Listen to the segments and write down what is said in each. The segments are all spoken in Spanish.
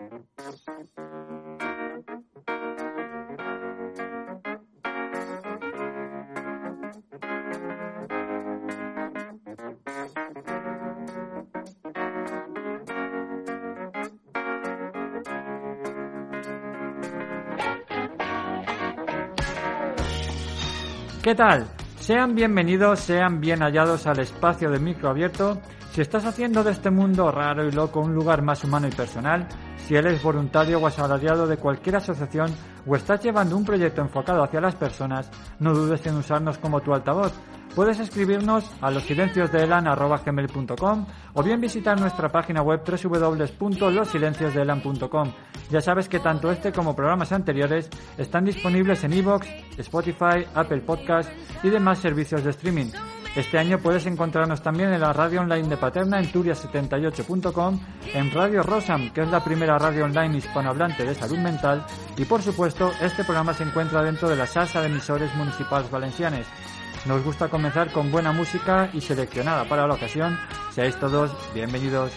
¿Qué tal? Sean bienvenidos, sean bien hallados al espacio de micro abierto. Si estás haciendo de este mundo raro y loco un lugar más humano y personal, si eres voluntario o asalariado de cualquier asociación o estás llevando un proyecto enfocado hacia las personas, no dudes en usarnos como tu altavoz. Puedes escribirnos a losilenciosdeelan.com o bien visitar nuestra página web www.losilenciosdeelan.com. Ya sabes que tanto este como programas anteriores están disponibles en iVoox, Spotify, Apple Podcast y demás servicios de streaming. Este año puedes encontrarnos también en la radio online de Paterna en turia78.com, en Radio Rosam, que es la primera radio online hispanohablante de salud mental, y por supuesto, este programa se encuentra dentro de la salsa de emisores municipales valencianes. Nos gusta comenzar con buena música y seleccionada para la ocasión. Seáis todos bienvenidos.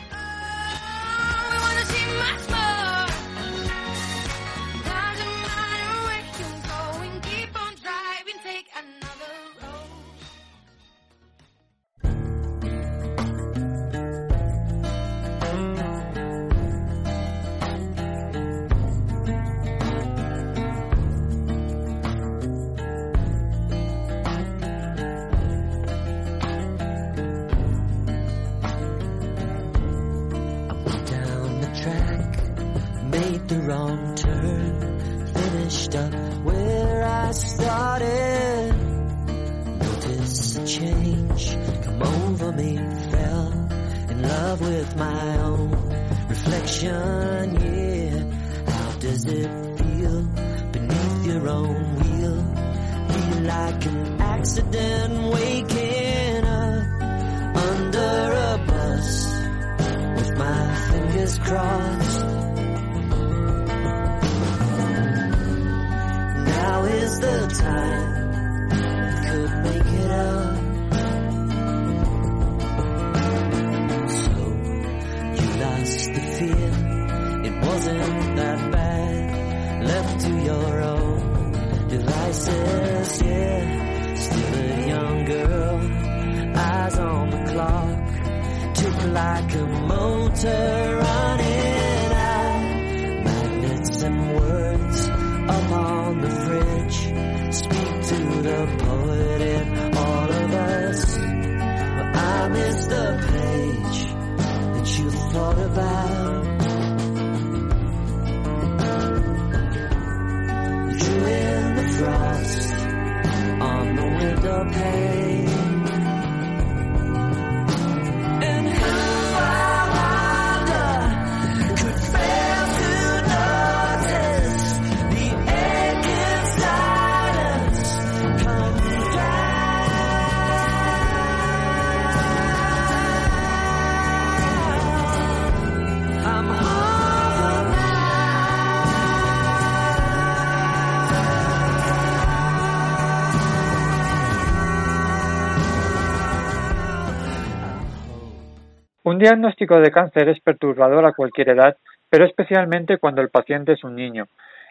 Diagnóstico de cáncer es perturbador a cualquier edad, pero especialmente cuando el paciente es un niño.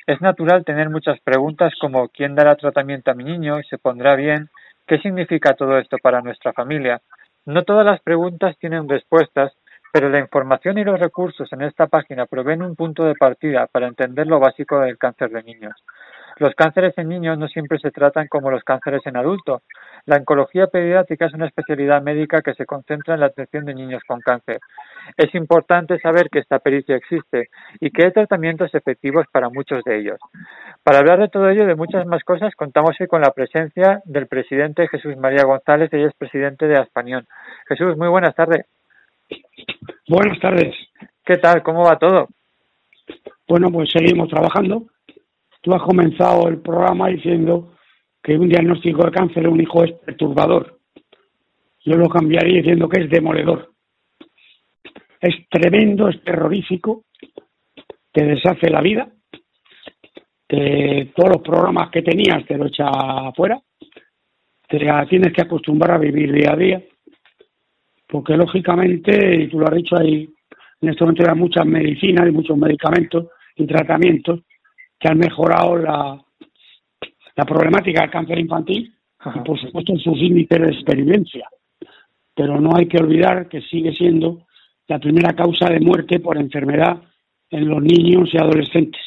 Es natural tener muchas preguntas como ¿quién dará tratamiento a mi niño? ¿Se pondrá bien? ¿Qué significa todo esto para nuestra familia? No todas las preguntas tienen respuestas, pero la información y los recursos en esta página proveen un punto de partida para entender lo básico del cáncer de niños. Los cánceres en niños no siempre se tratan como los cánceres en adultos. La oncología pediátrica es una especialidad médica que se concentra en la atención de niños con cáncer. Es importante saber que esta pericia existe y que hay tratamientos efectivos para muchos de ellos. Para hablar de todo ello y de muchas más cosas, contamos hoy con la presencia del presidente Jesús María González, ella es presidente de Aspanión. Jesús, muy buenas tardes. Buenas tardes. ¿Qué tal? ¿Cómo va todo? Bueno, pues seguimos trabajando. Tú has comenzado el programa diciendo que un diagnóstico de cáncer de un hijo es perturbador. Yo lo cambiaría diciendo que es demoledor. Es tremendo, es terrorífico, te deshace la vida, te, todos los programas que tenías te lo echa afuera, te tienes que acostumbrar a vivir día a día, porque lógicamente, y tú lo has dicho, hay en este momento hay muchas medicinas y muchos medicamentos y tratamientos que han mejorado la, la problemática del cáncer infantil y por supuesto sus índices de experiencia. Pero no hay que olvidar que sigue siendo la primera causa de muerte por enfermedad en los niños y adolescentes.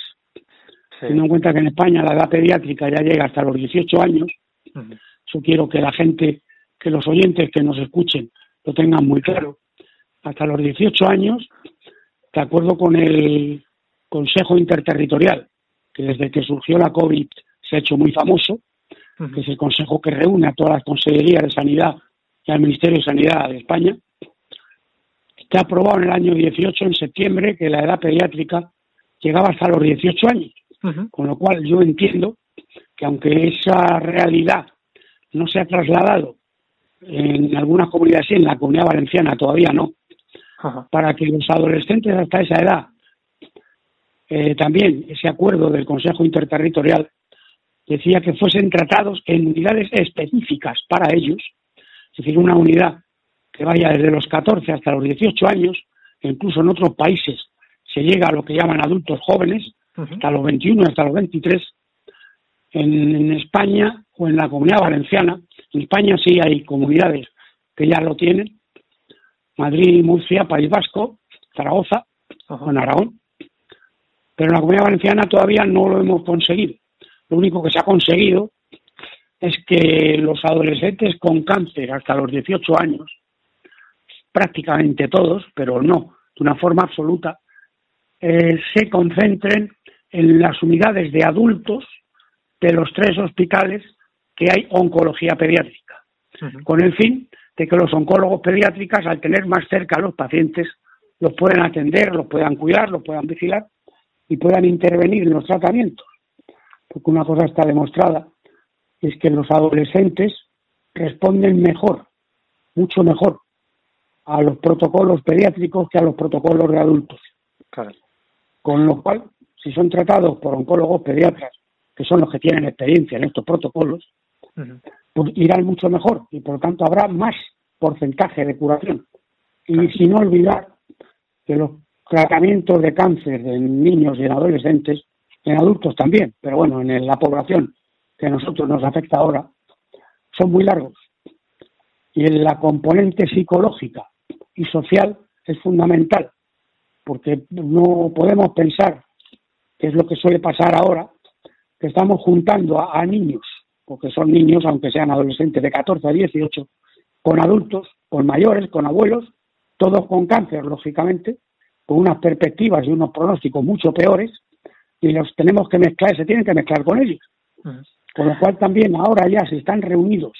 Teniendo en cuenta que en España la edad pediátrica ya llega hasta los 18 años, yo quiero que la gente, que los oyentes que nos escuchen lo tengan muy claro. Hasta los 18 años, de acuerdo con el Consejo Interterritorial, que desde que surgió la COVID se ha hecho muy famoso, que es el consejo que reúne a todas las consejerías de sanidad y al Ministerio de Sanidad de España, ha aprobado en el año 18, en septiembre, que la edad pediátrica llegaba hasta los 18 años. Con lo cual yo entiendo que aunque esa realidad no se ha trasladado en algunas comunidades, sí, en la comunidad valenciana todavía no, para que los adolescentes hasta esa edad, eh, también ese acuerdo del Consejo Interterritorial decía que fuesen tratados en unidades específicas para ellos, es decir, una unidad que vaya desde los 14 hasta los 18 años, incluso en otros países se llega a lo que llaman adultos jóvenes, hasta los 21, hasta los 23. En, España o en la comunidad valenciana, en España sí hay comunidades que ya lo tienen, Madrid, Murcia, País Vasco, Zaragoza, en Aragón, pero en la comunidad valenciana todavía no lo hemos conseguido. Lo único que se ha conseguido es que los adolescentes con cáncer hasta los 18 años prácticamente todos, pero no de una forma absoluta, eh, se concentren en las unidades de adultos de los tres hospitales que hay oncología pediátrica, con el fin de que los oncólogos pediátricos, al tener más cerca a los pacientes, los puedan atender, los puedan cuidar, los puedan vigilar y puedan intervenir en los tratamientos. Porque una cosa está demostrada, es que los adolescentes responden mejor, mucho mejor, a los protocolos pediátricos que a los protocolos de adultos. Con lo cual, si son tratados por oncólogos pediatras, que son los que tienen experiencia en estos protocolos, pues irán mucho mejor y por lo tanto habrá más porcentaje de curación. Y sin olvidar que los tratamientos de cáncer en niños y en adolescentes, en adultos también, pero bueno, en la población que a nosotros nos afecta ahora, son muy largos. Y en la componente psicológica y social es fundamental, porque no podemos pensar, que es lo que suele pasar ahora, que estamos juntando a, niños, porque son niños, aunque sean adolescentes de 14 a 18, con adultos, con mayores, con abuelos, todos con cáncer, lógicamente, con unas perspectivas y unos pronósticos mucho peores, y los tenemos que mezclar, se tienen que mezclar con ellos. Con lo cual también ahora ya se están reunidos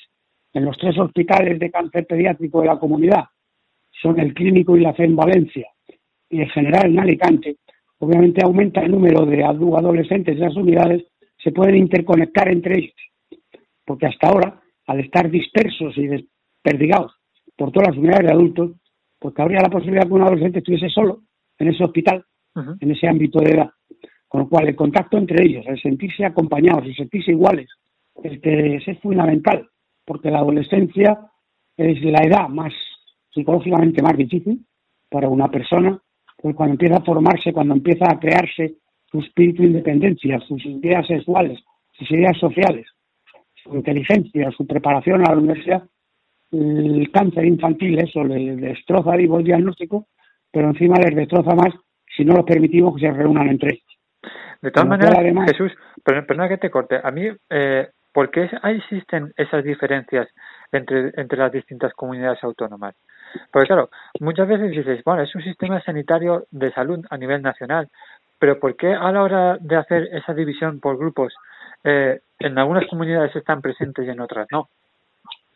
en los tres hospitales de cáncer pediátrico de la comunidad. Son el clínico y la fe en Valencia y el general en Alicante, obviamente aumenta el número de adolescentes de las unidades, se pueden interconectar entre ellos, porque hasta ahora, al estar dispersos y desperdigados por todas las unidades de adultos, pues habría la posibilidad que un adolescente estuviese solo en ese hospital, en ese ámbito de edad. Con lo cual, el contacto entre ellos, el sentirse acompañados, el sentirse iguales, es, es fundamental, porque la adolescencia es la edad más psicológicamente más difícil para una persona, pues cuando empieza a formarse, cuando empieza a crearse su espíritu de independencia, sus ideas sexuales, sus ideas sociales, su inteligencia, su preparación a la universidad, el cáncer infantil, eso le destroza a el diagnóstico, pero encima les destroza más si no los permitimos que se reúnan entre ellos. De todas maneras, Jesús, perdona que te corte, a mí, eh, ¿por qué existen esas diferencias entre, entre las distintas comunidades autónomas? Porque claro, muchas veces dices, bueno, es un sistema sanitario de salud a nivel nacional, pero ¿por qué a la hora de hacer esa división por grupos, eh, en algunas comunidades están presentes y en otras no?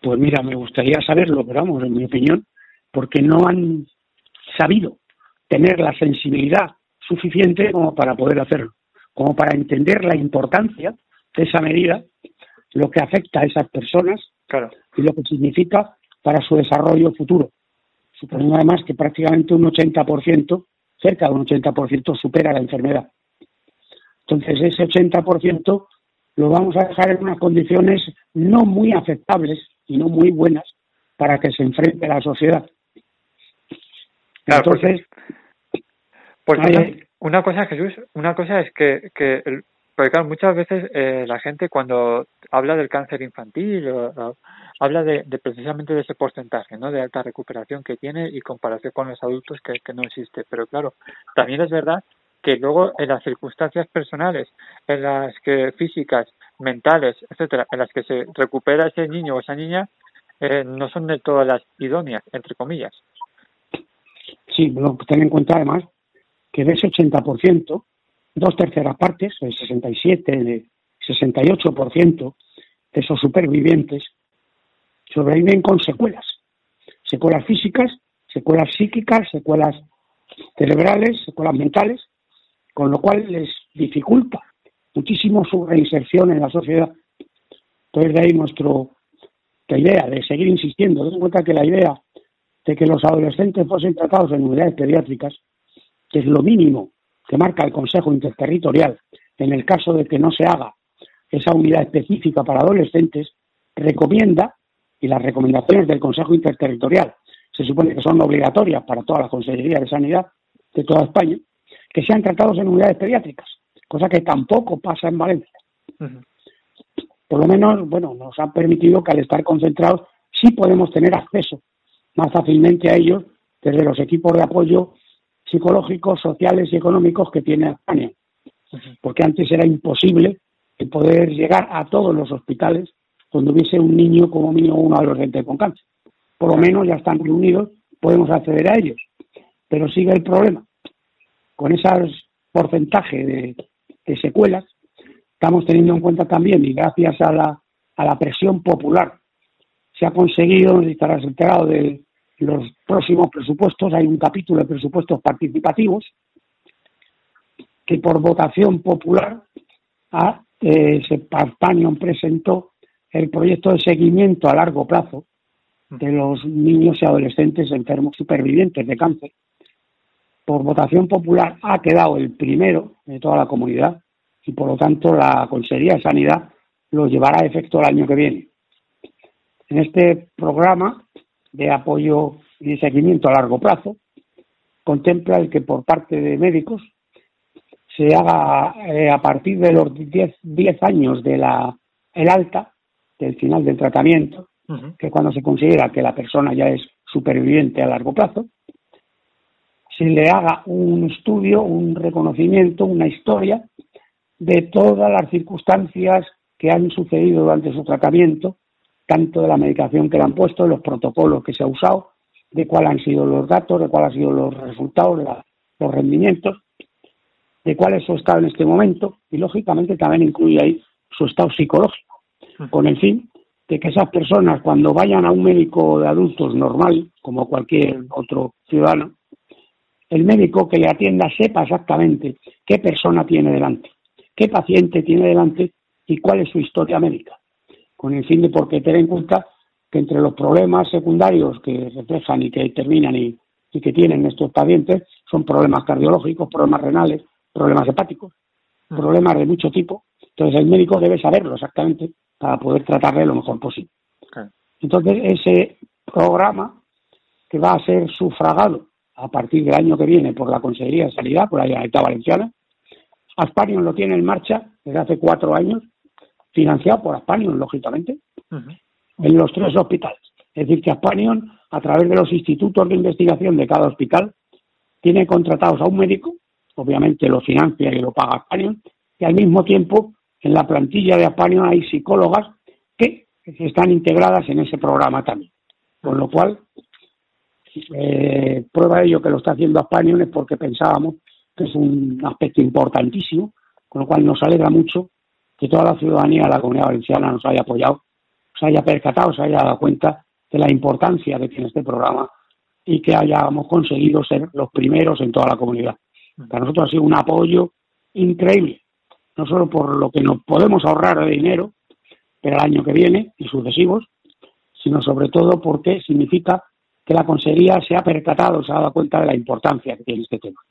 Pues mira, me gustaría saberlo, pero vamos, en mi opinión, porque no han sabido tener la sensibilidad suficiente como para poder hacerlo, como para entender la importancia de esa medida, lo que afecta a esas personas y lo que significa para su desarrollo futuro. Suponiendo además que prácticamente un 80%, cerca de un 80%, supera la enfermedad. Entonces ese 80% lo vamos a dejar en unas condiciones no muy aceptables y no muy buenas para que se enfrente a la sociedad. Entonces, porque una cosa, Jesús, una cosa es que, que porque claro, muchas veces eh, la gente cuando habla del cáncer infantil habla de, precisamente de ese porcentaje, ¿no? De alta recuperación que tiene y comparación con los adultos que, no existe. Pero claro, también es verdad que luego en las circunstancias personales, en las que físicas, mentales, etcétera, en las que se recupera ese niño o esa niña, eh, no son de todas las idóneas, entre comillas. Sí, bueno, ten en cuenta además de ese 80%, dos terceras partes, el 67, el 68% de esos supervivientes sobreviven con secuelas, secuelas físicas, secuelas psíquicas, secuelas cerebrales, secuelas mentales, con lo cual les dificulta muchísimo su reinserción en la sociedad. Entonces de ahí nuestro idea de seguir insistiendo, ten en cuenta que la idea de que los adolescentes fuesen tratados en unidades pediátricas, que es lo mínimo que marca el Consejo Interterritorial en el caso de que no se haga esa unidad específica para adolescentes, recomienda, y las recomendaciones del Consejo Interterritorial se supone que son obligatorias para toda la Consejería de Sanidad de toda España, que sean tratados en unidades pediátricas, cosa que tampoco pasa en Valencia. Por lo menos, bueno, nos ha permitido que al estar concentrados sí podemos tener acceso más fácilmente a ellos desde los equipos de apoyo psicológicos, sociales y económicos que tiene España. Porque antes era imposible el poder llegar a todos los hospitales donde hubiese un niño como mínimo un adolescente con cáncer. Por lo menos ya están reunidos, podemos acceder a ellos. Pero sigue el problema. Con ese porcentaje de, secuelas, estamos teniendo en cuenta también, y gracias a la, a la presión popular, se ha conseguido, estarás enterado de los próximos presupuestos, hay un capítulo de presupuestos participativos, que por votación popular a, eh, presentó el proyecto de seguimiento a largo plazo de los niños y adolescentes enfermos supervivientes de cáncer. Por votación popular ha quedado el primero de toda la comunidad y por lo tanto la Consejería de Sanidad lo llevará a efecto el año que viene. En este programa de apoyo y de seguimiento a largo plazo contempla el que por parte de médicos se haga eh, a partir de los 10 años de la el alta del final del tratamiento, que cuando se considera que la persona ya es superviviente a largo plazo, se le haga un estudio, un reconocimiento, una historia de todas las circunstancias que han sucedido durante su tratamiento, tanto de la medicación que le han puesto, de los protocolos que se ha usado, de cuáles han sido los datos, de cuáles han sido los resultados, los rendimientos, de cuál es su estado en este momento y, lógicamente, también incluye ahí su estado psicológico, con el fin de que esas personas, cuando vayan a un médico de adultos normal, como cualquier otro ciudadano, el médico que le atienda sepa exactamente qué persona tiene delante, qué paciente tiene delante y cuál es su historia médica, con el fin de porque tener en cuenta que entre los problemas secundarios que reflejan y que terminan y, que tienen estos pacientes son problemas cardiológicos, problemas renales, problemas hepáticos, problemas de mucho tipo. Entonces el médico debe saberlo exactamente para poder tratarle lo mejor posible. Entonces ese programa que va a ser sufragado a partir del año que viene por la Consejería de Sanidad, por la Generalitat Valenciana, Aspanion lo tiene en marcha desde hace cuatro años, financiado por Aspanion, lógicamente, en los tres hospitales. Es decir, que Aspanion, a través de los institutos de investigación de cada hospital, tiene contratados a un médico, obviamente lo financia y lo paga Aspanion, y al mismo tiempo en la plantilla de Aspanion hay psicólogas que están integradas en ese programa también. Con lo cual, eh, prueba de ello que lo está haciendo Aspanion es porque pensábamos que es un aspecto importantísimo, con lo cual nos alegra mucho que toda la ciudadanía de la comunidad valenciana nos haya apoyado, se haya percatado, se haya dado cuenta de la importancia que tiene este programa y que hayamos conseguido ser los primeros en toda la comunidad. Para nosotros ha sido un apoyo increíble, no solo por lo que nos podemos ahorrar de dinero para el año que viene y sucesivos, sino sobre todo porque significa que la consejería se ha percatado, se ha dado cuenta de la importancia que tiene este tema.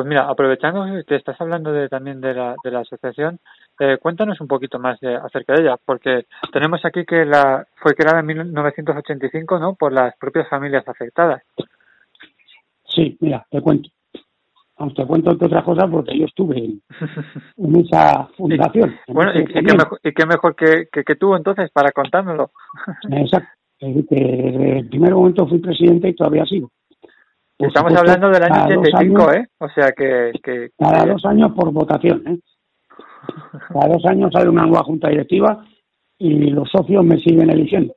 Pues mira, aprovechando que estás hablando de, también de la, de la asociación, eh, cuéntanos un poquito más acerca de ella, porque tenemos aquí que la fue creada en 1985, ¿no? Por las propias familias afectadas. Sí, mira, te cuento. Te cuento otra cosa porque yo estuve en, esa fundación. bueno, y, qué mejor, y, qué mejor, que, que, tú entonces para contármelo. Exacto. Desde el primer momento fui presidente y todavía sigo. Estamos hablando del año 85, ¿eh? O sea que, que... Cada dos años por votación, ¿eh? Cada dos años sale una nueva junta directiva y los socios me siguen eligiendo,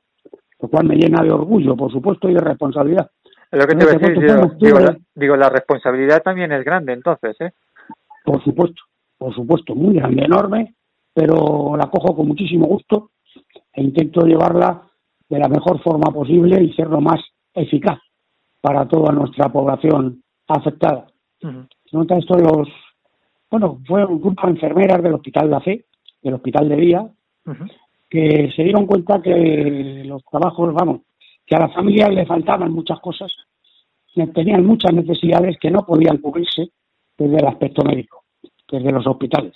lo cual me llena de orgullo, por supuesto, y de responsabilidad. Es lo que te voy a decir, digo, la, responsabilidad también es grande, entonces, ¿eh? Por supuesto, por supuesto, muy grande, enorme, pero la cojo con muchísimo gusto e intento llevarla de la mejor forma posible y ser lo más eficaz para toda nuestra población afectada. Nota esto los, bueno, fue un grupo de enfermeras del Hospital de la Fe, del Hospital de Día, que se dieron cuenta que los trabajos, vamos, que a las familias le faltaban muchas cosas, tenían muchas necesidades que no podían cubrirse desde el aspecto médico, desde los hospitales.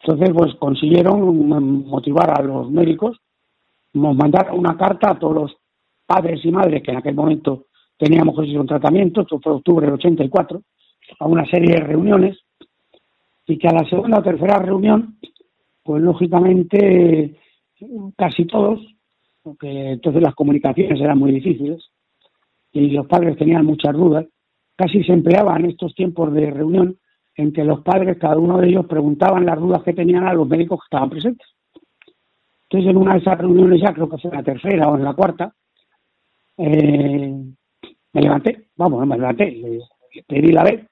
Entonces, pues consiguieron motivar a los médicos, nos mandaron una carta a todos los padres y madres que en aquel momento teníamos que un tratamiento, esto fue octubre del 84, a una serie de reuniones, y que a la segunda o tercera reunión, pues lógicamente casi todos, porque entonces las comunicaciones eran muy difíciles y los padres tenían muchas dudas, casi se empleaban estos tiempos de reunión en que los padres, cada uno de ellos, preguntaban las dudas que tenían a los médicos que estaban presentes. Entonces, en una de esas reuniones, ya creo que fue la tercera o en la cuarta, eh, me levanté, vamos, me levanté, le, pedí la, vez,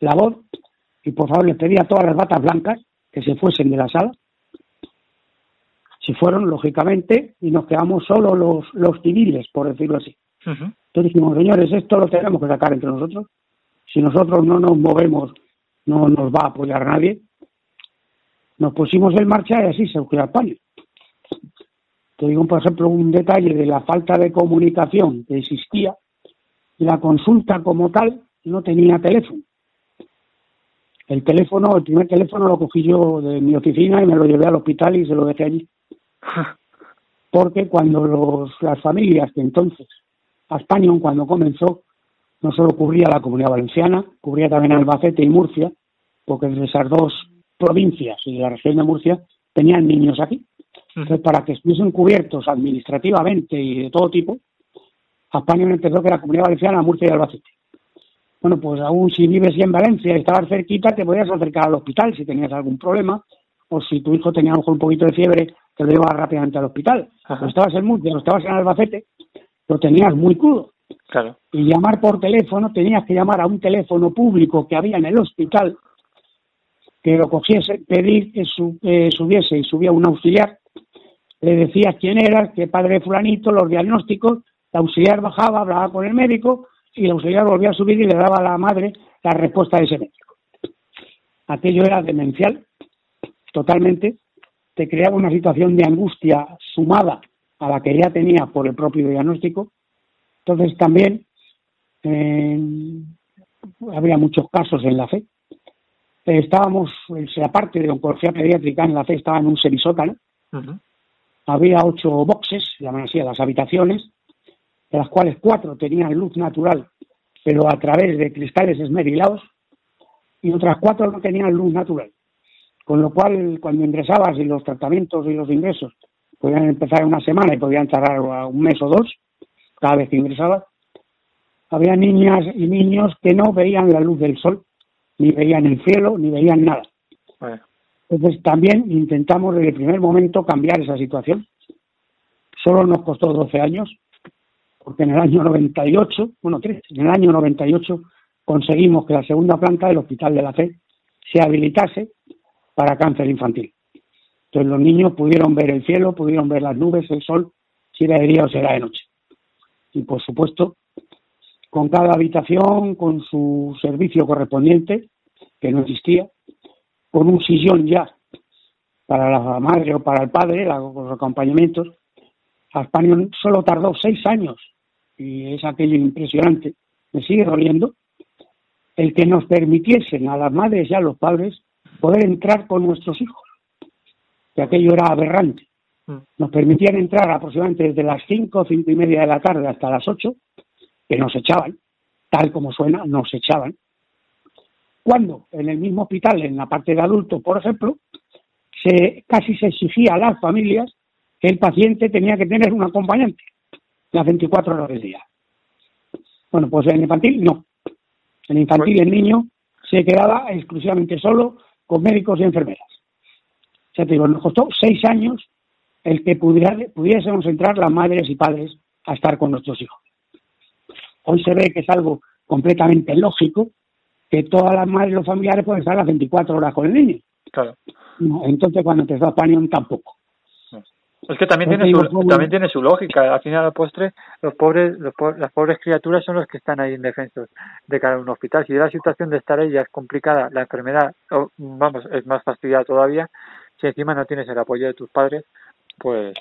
la voz y por favor les pedí a todas las batas blancas que se fuesen de la sala. Se fueron, lógicamente, y nos quedamos solo los, los civiles, por decirlo así. Entonces dijimos, señores, esto lo tenemos que sacar entre nosotros. Si nosotros no nos movemos, no nos va a apoyar nadie. Nos pusimos en marcha y así se ocurrió el paño. Te digo, por ejemplo, un detalle de la falta de comunicación que existía la consulta como tal no tenía teléfono. El teléfono, el primer teléfono lo cogí yo de mi oficina y me lo llevé al hospital y se lo dejé allí. Porque cuando los, las familias que entonces, España cuando comenzó, no solo cubría la comunidad valenciana, cubría también Albacete y Murcia, porque desde esas dos provincias y la región de Murcia tenían niños aquí. Entonces, para que estuviesen cubiertos administrativamente y de todo tipo, España empezó que la comunidad valenciana, Murcia y Albacete. Bueno, pues aún si vives en Valencia y estabas cerquita, te podías acercar al hospital si tenías algún problema, o si tu hijo tenía a lo mejor un poquito de fiebre, te lo llevabas rápidamente al hospital. O estabas en Murcia o estabas en Albacete, lo tenías muy crudo. Claro. Y llamar por teléfono, tenías que llamar a un teléfono público que había en el hospital, que lo cogiese, pedir que subiese y subía un auxiliar, le decías quién era, qué padre fulanito, los diagnósticos, la auxiliar bajaba, hablaba con el médico y la auxiliar volvía a subir y le daba a la madre la respuesta de ese médico. Aquello era demencial, totalmente. Te creaba una situación de angustia sumada a la que ya tenía por el propio diagnóstico. Entonces también eh, había muchos casos en la fe. Estábamos, aparte de oncología pediátrica, en la fe estaba en un semisótano. Había ocho boxes, llaman así a las habitaciones, de las cuales cuatro tenían luz natural, pero a través de cristales esmerilados, y otras cuatro no tenían luz natural. Con lo cual, cuando ingresabas y los tratamientos y los ingresos podían empezar en una semana y podían tardar un mes o dos, cada vez que ingresabas, había niñas y niños que no veían la luz del sol, ni veían el cielo, ni veían nada. Entonces también intentamos desde el primer momento cambiar esa situación. Solo nos costó 12 años, porque en el año 98, bueno, en el año 98 conseguimos que la segunda planta del Hospital de la Fe se habilitase para cáncer infantil. Entonces los niños pudieron ver el cielo, pudieron ver las nubes, el sol, si era de día o si era de noche. Y por supuesto, con cada habitación, con su servicio correspondiente, que no existía, con un sillón ya para la madre o para el padre, los acompañamientos. Aspanion solo tardó seis años, y es aquello impresionante, me sigue doliendo, el que nos permitiesen a las madres y a los padres poder entrar con nuestros hijos, que aquello era aberrante. Mm. Nos permitían entrar aproximadamente desde las cinco, cinco y media de la tarde hasta las ocho, que nos echaban, tal como suena, nos echaban. Cuando en el mismo hospital, en la parte de adultos, por ejemplo, se, casi se exigía a las familias que el paciente tenía que tener un acompañante las 24 horas del día. Bueno, pues en infantil no. En infantil el niño se quedaba exclusivamente solo con médicos y enfermeras. O sea, te digo, nos costó seis años el que pudiésemos entrar las madres y padres a estar con nuestros hijos. Hoy se ve que es algo completamente lógico que todas las madres y los familiares pueden estar las 24 horas con el niño. Claro. entonces, cuando empezó Panion, tampoco. Es que también tiene, su, también tiene su lógica. Al final, al postre, los pobres, los las pobres criaturas son los que están ahí indefensos de cada un hospital. Si la situación de estar ahí ya es complicada, la enfermedad, vamos, es más fastidiada todavía. Si encima no tienes el apoyo de tus padres, pues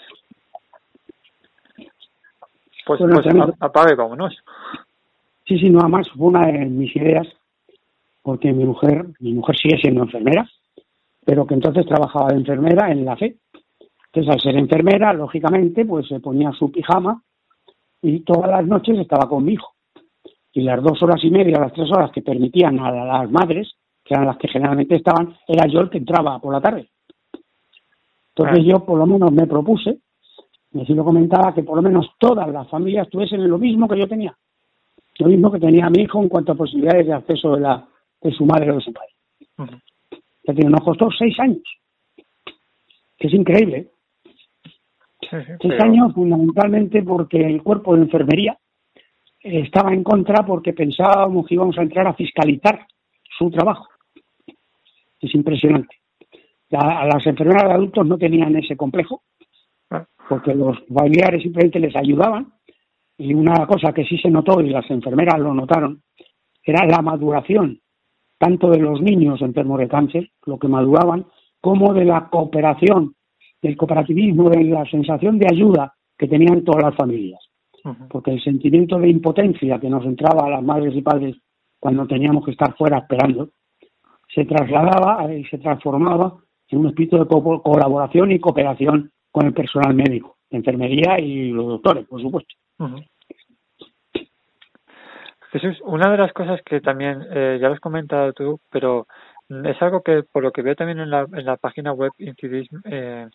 pues, pues apague, vámonos. Sí, sí, nada más fue una de mis ideas, porque mi mujer, mi mujer sigue siendo enfermera, pero que entonces trabajaba de enfermera en la fe. Entonces, al ser enfermera, lógicamente, pues se ponía su pijama y todas las noches estaba con mi hijo. Y las dos horas y media, las tres horas que permitían a las madres, que eran las que generalmente estaban, era yo el que entraba por la tarde. Entonces ah. yo por lo menos me propuse, me lo comentaba, que por lo menos todas las familias tuviesen lo mismo que yo tenía. Lo mismo que tenía mi hijo en cuanto a posibilidades de acceso de, la, de su madre o de su padre. Uh nos costó seis años. Que es increíble. Seis años fundamentalmente porque el cuerpo de enfermería estaba en contra porque pensábamos que íbamos a entrar a fiscalizar su trabajo. Es impresionante a las enfermeras de adultos no tenían ese complejo, ah. porque los familiares simplemente les ayudaban. Y una cosa que sí se notó, y las enfermeras lo notaron, era la maduración, tanto de los niños enfermos de cáncer, lo que maduraban, como de la cooperación, del cooperativismo, de la sensación de ayuda que tenían todas las familias. Porque el sentimiento de impotencia que nos entraba a las madres y padres cuando teníamos que estar fuera esperando, se trasladaba y se transformaba en un espíritu de colaboración y cooperación con el personal médico, enfermería y los doctores, por supuesto. Jesús, una de las cosas que también eh, ya lo has comentado tú, pero es algo que por lo que veo también en la, en la página web incidís, eh,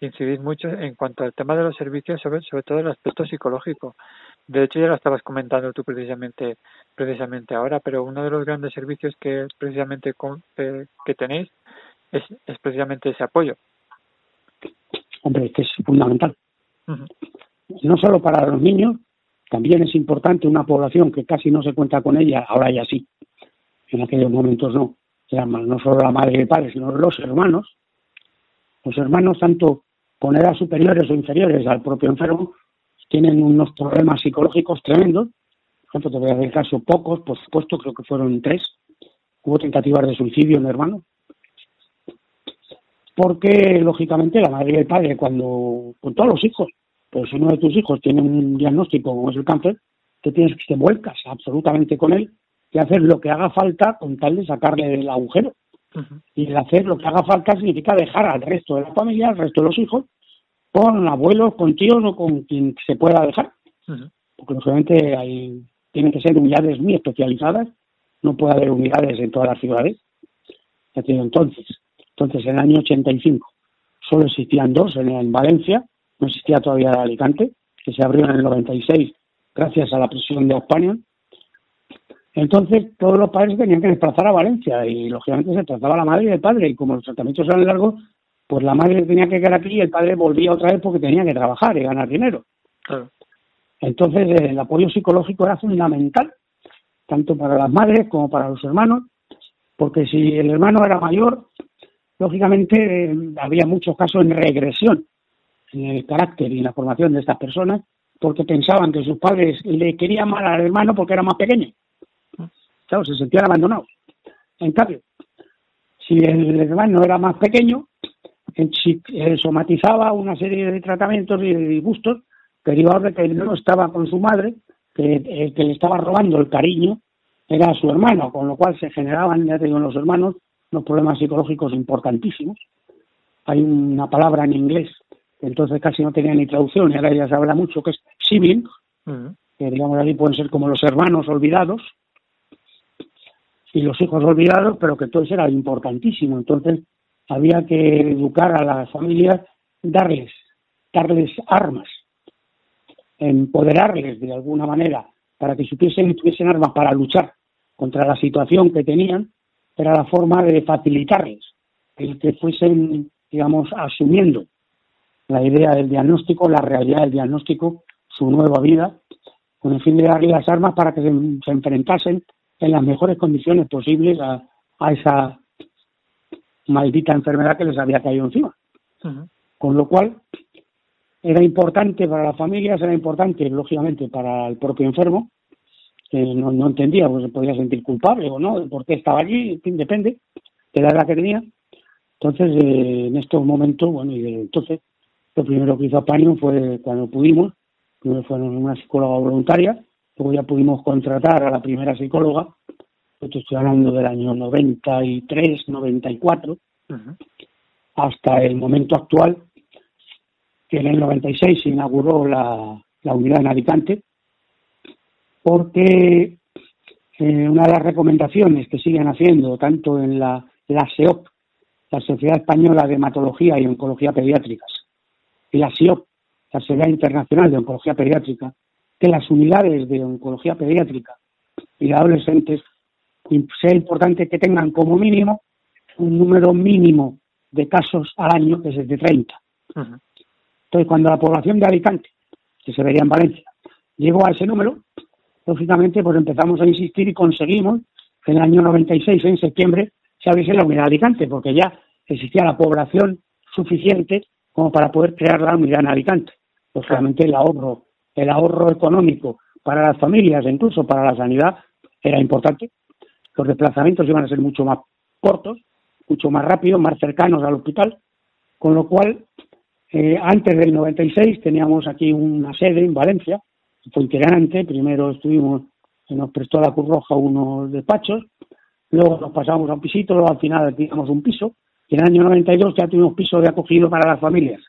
incidís mucho en cuanto al tema de los servicios, sobre, sobre todo el aspecto psicológico. De hecho, ya lo estabas comentando tú precisamente precisamente ahora, pero uno de los grandes servicios que precisamente con, eh, que tenéis es, es precisamente ese apoyo. Hombre, que es fundamental. No solo para los niños, también es importante una población que casi no se cuenta con ella, ahora ya sí, en aquellos momentos no. No solo la madre y el padre, sino los hermanos. Los hermanos, tanto con edad superiores o inferiores al propio enfermo, tienen unos problemas psicológicos tremendos. Por ejemplo, te voy a el caso pocos, por supuesto, creo que fueron tres. Hubo tentativas de suicidio en hermano porque lógicamente la madre y el padre cuando con todos los hijos pues uno de tus hijos tiene un diagnóstico como es el cáncer te tienes que te vuelcas absolutamente con él y hacer lo que haga falta con tal de sacarle el agujero. Y el hacer lo que haga falta significa dejar al resto de la familia al resto de los hijos con abuelos con tíos o con quien se pueda dejar. Porque lógicamente hay tienen que ser unidades muy especializadas. No puede haber unidades en todas las ciudades. Entonces entonces, en el año 85 solo existían dos en, Valencia, no existía todavía Alicante, que se abrió en el 96 gracias a la presión de España. Entonces, todos los padres tenían que desplazar a Valencia y, lógicamente, se trataba la madre y el padre. Y como los tratamientos eran largos, pues la madre tenía que quedar aquí y el padre volvía otra vez porque tenía que trabajar y ganar dinero. Entonces, el apoyo psicológico era fundamental, tanto para las madres como para los hermanos, porque si el hermano era mayor, lógicamente había muchos casos en regresión en el carácter y en la formación de estas personas porque pensaban que sus padres le querían mal al hermano porque era más pequeño. Claro, se sentían abandonados. En cambio, si el hermano era más pequeño, si somatizaba una serie de tratamientos y de disgustos derivado de que no estaba con su madre, que el que le estaba robando el cariño era su hermano, con lo cual se generaban, ya te digo, en los hermanos unos problemas psicológicos importantísimos. Hay una palabra en inglés que entonces casi no tenía ni traducción y ahora ya se habla mucho, que es sibling, que digamos ahí pueden ser como los hermanos olvidados y los hijos olvidados, pero que entonces era importantísimo. Entonces había que educar a las familias, darles, darles armas, empoderarles de alguna manera para que supiesen y tuviesen armas para luchar contra la situación que tenían, era la forma de facilitarles el que fuesen, digamos, asumiendo la idea del diagnóstico, la realidad del diagnóstico, su nueva vida, con el fin de darles las armas para que se, enfrentasen en las mejores condiciones posibles a, esa maldita enfermedad que les había caído encima. Con lo cual, era importante para las familias, era importante, lógicamente, para el propio enfermo, que no, no entendía, pues se podía sentir culpable o no, por qué estaba allí, depende de la edad que tenía. Entonces, eh, en estos momentos, bueno, y entonces, lo primero que hizo Panion fue cuando pudimos, primero fue una psicóloga voluntaria, luego ya pudimos contratar a la primera psicóloga, esto estoy hablando del año 93, 94, hasta el momento actual, que en el 96 se inauguró la, unidad en Alicante, porque eh, una de las recomendaciones que siguen haciendo tanto en la, la SEOP, la Sociedad Española de Hematología y Oncología Pediátricas, y la SIOP, la Sociedad Internacional de Oncología Pediátrica, que las unidades de oncología pediátrica y de adolescentes sea importante que tengan como mínimo un número mínimo de casos al año, que es de 30. Entonces, cuando la población de Alicante, que se vería en Valencia, llegó a ese número, lógicamente, pues empezamos a insistir y conseguimos que en el año 96, en septiembre, se abriese la unidad de Alicante, porque ya existía la población suficiente como para poder crear la unidad en Alicante. Lógicamente, el ahorro, el ahorro económico para las familias incluso para la sanidad era importante. Los desplazamientos iban a ser mucho más cortos, mucho más rápidos, más cercanos al hospital, con lo cual eh, antes del 96 teníamos aquí una sede en Valencia, fue integrante, primero estuvimos, nos prestó la Cruz Roja unos despachos, luego nos pasamos a un pisito, luego al final teníamos un piso, y en el año 92 ya tuvimos piso de acogido para las familias,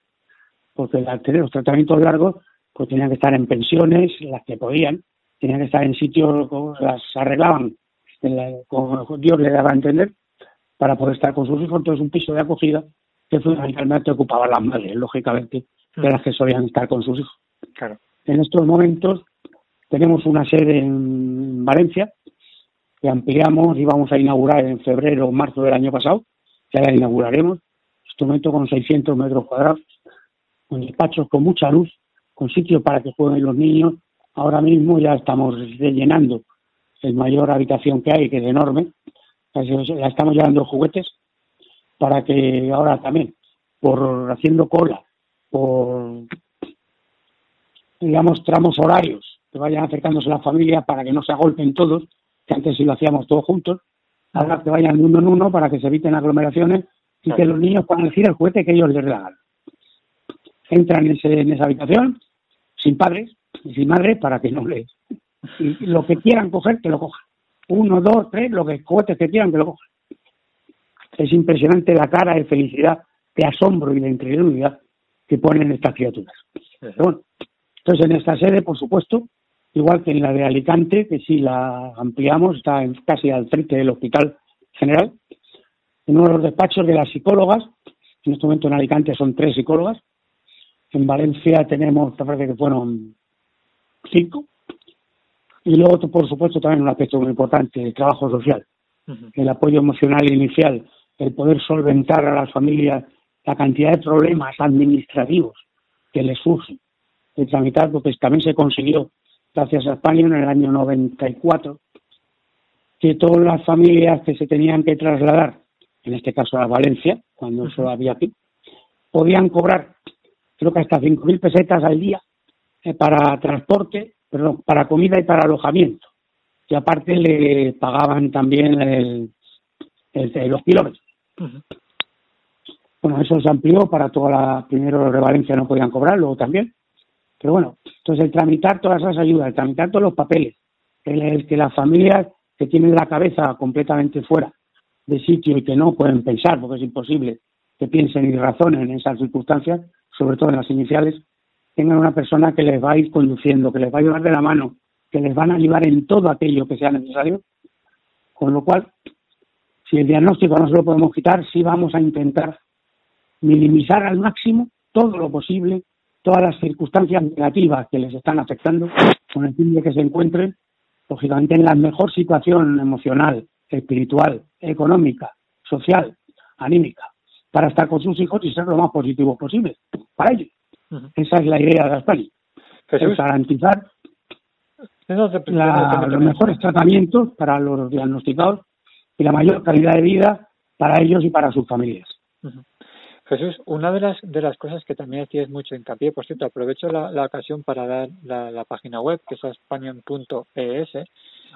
porque al tener los tratamientos largos, pues tenían que estar en pensiones, las que podían, tenían que estar en sitios, las arreglaban, como Dios le daba a entender, para poder estar con sus hijos, entonces un piso de acogida que fundamentalmente ocupaban las madres, lógicamente, de las que solían estar con sus hijos. Claro. En estos momentos tenemos una sede en Valencia que ampliamos y vamos a inaugurar en febrero o marzo del año pasado, ya la inauguraremos, momento con 600 metros cuadrados, con despachos con mucha luz, con sitios para que jueguen los niños. Ahora mismo ya estamos rellenando el mayor habitación que hay, que es enorme, la estamos llevando juguetes para que ahora también, por haciendo cola, por, digamos, tramos horarios, que vayan acercándose a la familia para que no se agolpen todos, que antes sí lo hacíamos todos juntos, ahora que vayan de uno en uno para que se eviten aglomeraciones y que los niños puedan elegir el juguete que ellos les regalan. Entran en, ese, en esa habitación sin padres y sin madres para que no les... Y lo que quieran coger, que lo cojan. Uno, dos, tres, lo que juguetes que quieran, que lo cojan es impresionante la cara de felicidad, de asombro y de incredulidad que ponen estas criaturas. bueno, entonces en esta sede, por supuesto, igual que en la de Alicante, que sí la ampliamos, está casi al frente del Hospital General, en uno de los despachos de las psicólogas, en este momento en Alicante son tres psicólogas, en Valencia tenemos, parece que fueron cinco, y luego, por supuesto, también un aspecto muy importante, el trabajo social, el apoyo emocional inicial el poder solventar a las familias la cantidad de problemas administrativos que les surgen de tramitar, porque también se consiguió, gracias a España, en el año 94, que todas las familias que se tenían que trasladar, en este caso a Valencia, cuando solo había aquí, podían cobrar, creo que hasta 5.000 pesetas al día eh, para transporte, perdón, para comida y para alojamiento. Y aparte le pagaban también el, los kilómetros. Bueno, eso se amplió para toda la. Primero los de Valencia no podían cobrar, luego también. Pero bueno, entonces el tramitar todas esas ayudas, el tramitar todos los papeles, el, que las familias que tienen la cabeza completamente fuera de sitio y que no pueden pensar, porque es imposible que piensen y razonen en esas circunstancias, sobre todo en las iniciales, tengan una persona que les va a ir conduciendo, que les va a llevar de la mano, que les van a ayudar en todo aquello que sea necesario. Con lo cual, si el diagnóstico no se lo podemos quitar, sí vamos a intentar minimizar al máximo todo lo posible todas las circunstancias negativas que les están afectando con el fin de que se encuentren, lógicamente, en la mejor situación emocional, espiritual, económica, social, anímica, para estar con sus hijos y ser lo más positivo posible para ellos. Esa es la idea de. Es garantizar los mejores tratamientos para los diagnosticados y la mayor calidad de vida para ellos y para sus familias. Jesús, una de las de las cosas que también hacías mucho hincapié, por cierto, aprovecho la, ocasión para dar la, página web, que es español.es.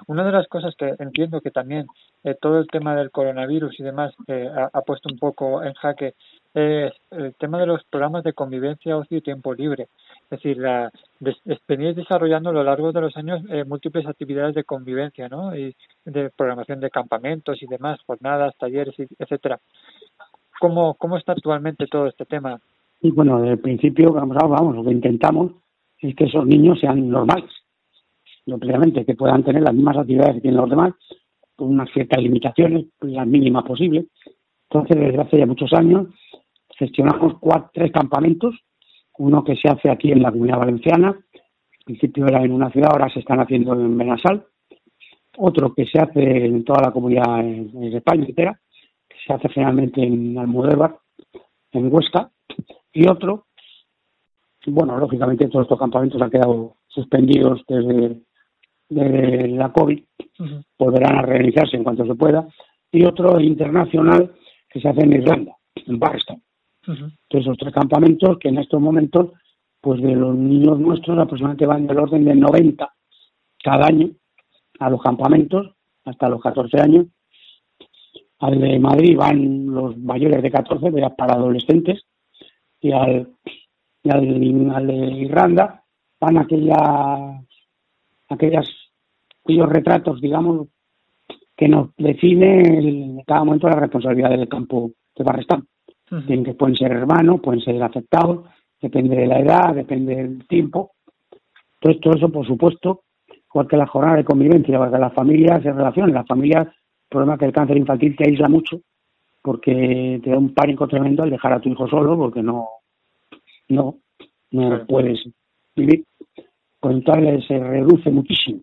Una de las cosas que entiendo que también eh, todo el tema del coronavirus y demás eh, ha, puesto un poco en jaque es el tema de los programas de convivencia, ocio y tiempo libre. Es decir, la, venís desarrollando a lo largo de los años eh, múltiples actividades de convivencia, ¿no? Y de programación de campamentos y demás, jornadas, talleres, etcétera. ¿Cómo, cómo está actualmente todo este tema? Y bueno, desde el principio, vamos, vamos, lo que intentamos es que esos niños sean normales. No que puedan tener las mismas actividades que tienen los demás, con unas ciertas limitaciones, las mínimas posibles. Entonces, desde hace ya muchos años, gestionamos cuatro, tres campamentos, uno que se hace aquí en la comunidad valenciana, al principio era en una ciudad, ahora se están haciendo en Benasal, otro que se hace en toda la comunidad en, España entera, que se hace generalmente en Almudévar, en Huesca, y otro, bueno, lógicamente todos estos campamentos han quedado suspendidos desde, la COVID, volverán a realizarse en cuanto se pueda, y otro internacional que se hace en Irlanda, en Barstow. Entonces, esos tres campamentos que en estos momentos, pues de los niños nuestros aproximadamente van del orden de 90 cada año a los campamentos hasta los 14 años. Al de Madrid van los mayores de 14, para adolescentes, y al, y al, de Irlanda van aquellas, aquellas, aquellos retratos, digamos, que nos define en cada momento la responsabilidad del campo de Barrestán que pueden ser hermanos, pueden ser afectados, depende de la edad, depende del tiempo. Entonces, todo eso, por supuesto, igual que la jornada de convivencia, igual que las familias se relacionan. Las familias, el problema es que el cáncer infantil te aísla mucho porque te da un pánico tremendo al dejar a tu hijo solo porque no, no, no puedes vivir. Entonces se reduce muchísimo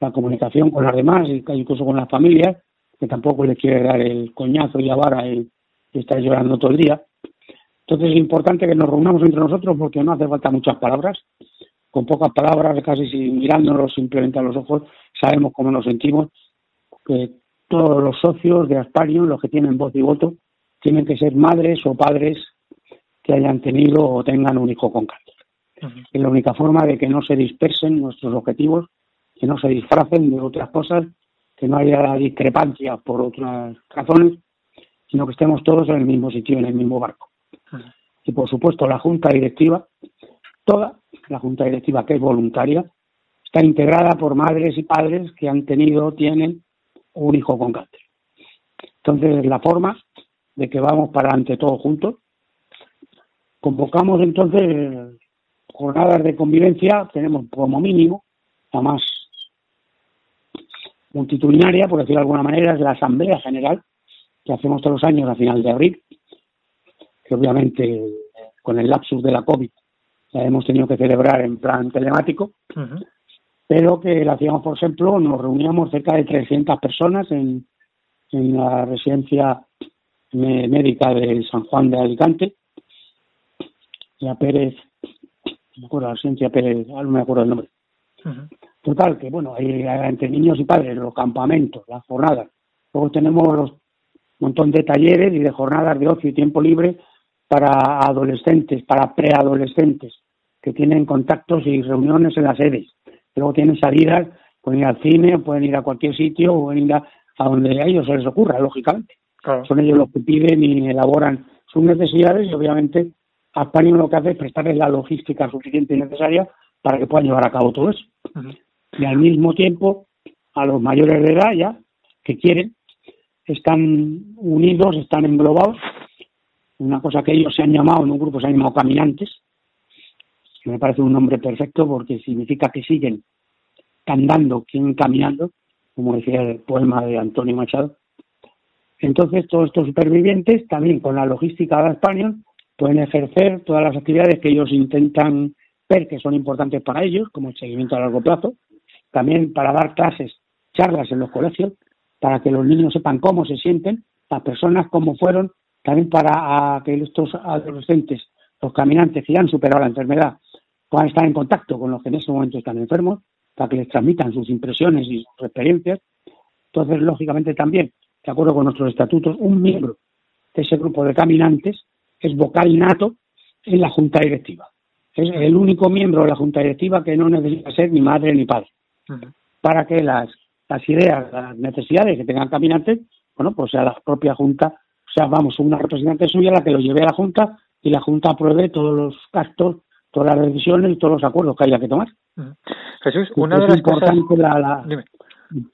la comunicación con las demás, incluso con las familias, que tampoco le quiere dar el coñazo y la vara y y estáis llorando todo el día. Entonces es importante que nos reunamos entre nosotros porque no hace falta muchas palabras. Con pocas palabras, casi sin mirándonos simplemente a los ojos, sabemos cómo nos sentimos. Que todos los socios de Asparion, los que tienen voz y voto, tienen que ser madres o padres que hayan tenido o tengan un hijo con cáncer. Es la única forma de que no se dispersen nuestros objetivos, que no se disfracen de otras cosas, que no haya discrepancia por otras razones sino que estemos todos en el mismo sitio, en el mismo barco. Y por supuesto la junta directiva, toda la junta directiva que es voluntaria, está integrada por madres y padres que han tenido, tienen un hijo con cáncer. Entonces, la forma de que vamos para ante todos juntos. Convocamos entonces jornadas de convivencia, tenemos como mínimo, la más multitudinaria, por decirlo de alguna manera, es la Asamblea General, que hacemos todos los años a final de abril, que obviamente con el lapsus de la COVID la hemos tenido que celebrar en plan telemático, pero que la hacíamos, por ejemplo, nos reuníamos cerca de 300 personas en, en la residencia médica de San Juan de Alicante, la Pérez, me acuerdo, la residencia Pérez, no me acuerdo el nombre. Total, que bueno, hay entre niños y padres, los campamentos, las jornadas. Luego tenemos los montón de talleres y de jornadas de ocio y tiempo libre para adolescentes, para preadolescentes, que tienen contactos y reuniones en las sedes. Luego tienen salidas, pueden ir al cine, pueden ir a cualquier sitio, o pueden ir a, donde a ellos se les ocurra, lógicamente. Son ellos los que piden y elaboran sus necesidades y obviamente España lo que hace es prestarles la logística suficiente y necesaria para que puedan llevar a cabo todo eso. Y al mismo tiempo, a los mayores de edad ya, que quieren, están unidos, están englobados. Una cosa que ellos se han llamado, en un grupo se han llamado caminantes, que me parece un nombre perfecto porque significa que siguen andando, siguen caminando, como decía el poema de Antonio Machado. Entonces, todos estos supervivientes, también con la logística de España, pueden ejercer todas las actividades que ellos intentan ver que son importantes para ellos, como el seguimiento a largo plazo, también para dar clases, charlas en los colegios, para que los niños sepan cómo se sienten, las personas cómo fueron, también para que estos adolescentes, los caminantes que han superado la enfermedad, puedan estar en contacto con los que en ese momento están enfermos, para que les transmitan sus impresiones y sus experiencias. Entonces, lógicamente también, de acuerdo con nuestros estatutos, un miembro de ese grupo de caminantes es vocal nato en la junta directiva. Es el único miembro de la junta directiva que no necesita ser ni madre ni padre. Para que las, las ideas, las necesidades que tengan caminantes, bueno, pues sea la propia junta, o sea, vamos, una representante suya la que lo lleve a la junta y la junta apruebe todos los gastos, todas las decisiones y todos los acuerdos que haya que tomar. Jesús, una de las cosas... La,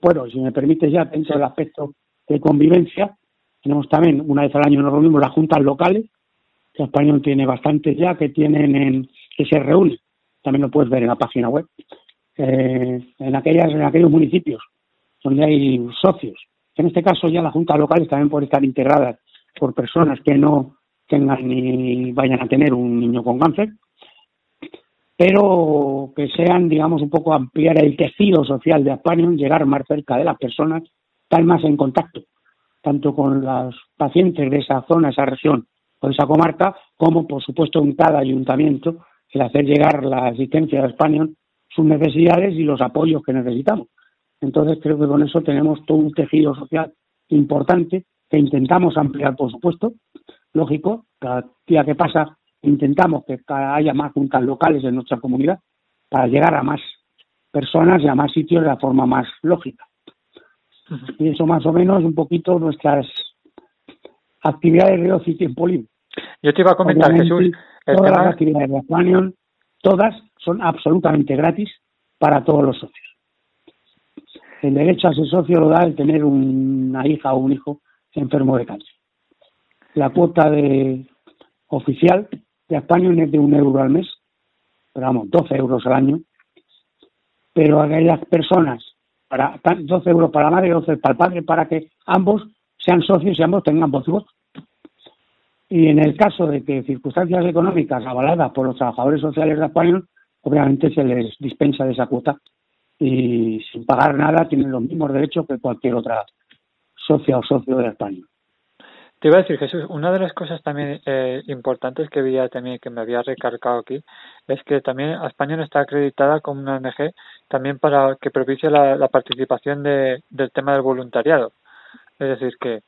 Bueno, si me permite ya, dentro del aspecto de convivencia, tenemos también, una vez al año nos reunimos las juntas locales, que Español tiene bastantes ya, que tienen en, que se reúnen, también lo puedes ver en la página web, eh, en aquellas, en aquellos municipios donde hay socios. En este caso ya las juntas locales también pueden estar integradas por personas que no tengan ni vayan a tener un niño con cáncer, pero que sean, digamos, un poco ampliar el tejido social de España, llegar más cerca de las personas, estar más en contacto, tanto con los pacientes de esa zona, esa región, o esa comarca, como por supuesto en cada ayuntamiento, el hacer llegar la asistencia de España, sus necesidades y los apoyos que necesitamos. Entonces creo que con eso tenemos todo un tejido social importante que intentamos ampliar, por supuesto. Lógico, cada día que pasa intentamos que haya más juntas locales en nuestra comunidad para llegar a más personas y a más sitios de la forma más lógica. Y eso más o menos un poquito nuestras actividades de ocio y tiempo libre. Yo te iba a comentar, Jesús, todas las actividades de Aquanion, todas son absolutamente gratis para todos los socios. El derecho a ser socio lo da el tener una hija o un hijo enfermo de cáncer. La cuota de oficial de Aquanion es de un euro al mes, pero vamos, 12 euros al año. Pero aquellas personas, para 12 euros para la madre y 12 para el padre, para que ambos sean socios y ambos tengan voz y voz. Y en el caso de que circunstancias económicas avaladas por los trabajadores sociales de España, obviamente se les dispensa de esa cuota y sin pagar nada tienen los mismos derechos que cualquier otra socia o socio de España. Te iba a decir, Jesús, una de las cosas también eh, importantes que había también que me había recargado aquí es que también España está acreditada como una ONG también para que propicie la, participación de, del tema del voluntariado. Es decir, que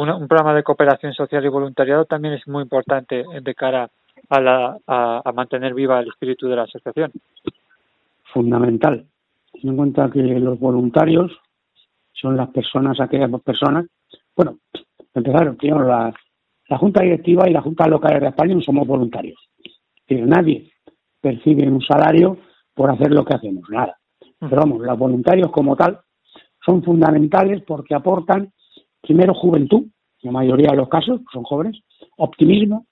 un programa de cooperación social y voluntariado también es muy importante de cara a, la, a, mantener viva el espíritu de la asociación. Fundamental. Ten en cuenta que los voluntarios son las personas, aquellas personas. Bueno, empezar, primero, la, la Junta Directiva y la Junta Local de España somos voluntarios. Decir, nadie percibe un salario por hacer lo que hacemos, nada. Pero vamos, los voluntarios como tal son fundamentales porque aportan primero juventud, la mayoría de los casos son jóvenes, optimismo,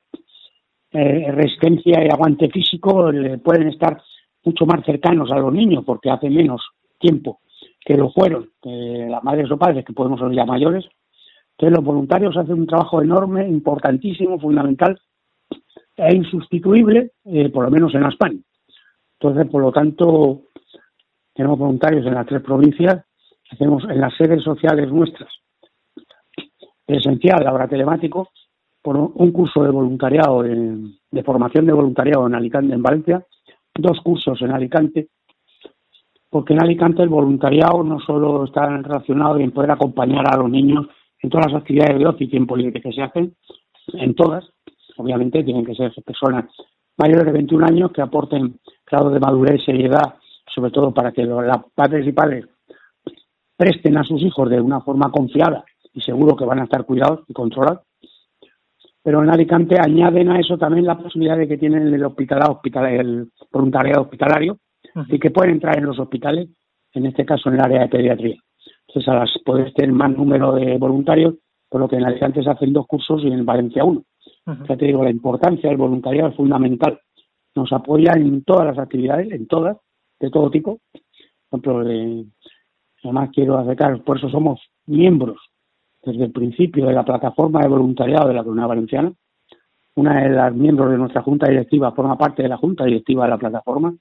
eh, resistencia y aguante físico pueden estar mucho más cercanos a los niños porque hace menos tiempo que lo fueron las madres o padres que podemos ser ya mayores. Entonces los voluntarios hacen un trabajo enorme, importantísimo, fundamental e insustituible, eh, por lo menos en España. Entonces, por lo tanto, tenemos voluntarios en las tres provincias, hacemos en las sedes sociales nuestras presencial, ahora telemático, por un curso de voluntariado, de formación de voluntariado en Alicante, en Valencia, dos cursos en Alicante, porque en Alicante el voluntariado no solo está relacionado en poder acompañar a los niños en todas las actividades de ocio y tiempo libre que se hacen, en todas, obviamente tienen que ser personas mayores de 21 años que aporten grado de madurez y seriedad, sobre todo para que los padres y padres presten a sus hijos de una forma confiada y seguro que van a estar cuidados y controlados. Pero en Alicante añaden a eso también la posibilidad de que tienen el hospital, el voluntariado hospitalario y que pueden entrar en los hospitales, en este caso en el área de pediatría. Entonces, a las poder tener más número de voluntarios, por lo que en Alicante se hacen dos cursos y en Valencia uno. Ya te digo, la importancia del voluntariado es fundamental. Nos apoya en todas las actividades, en todas, de todo tipo. Por ejemplo, además quiero acercar, por eso somos miembros desde el principio de la plataforma de voluntariado de la Comunidad Valenciana. Una de las miembros de nuestra junta directiva forma parte de la junta directiva de la plataforma.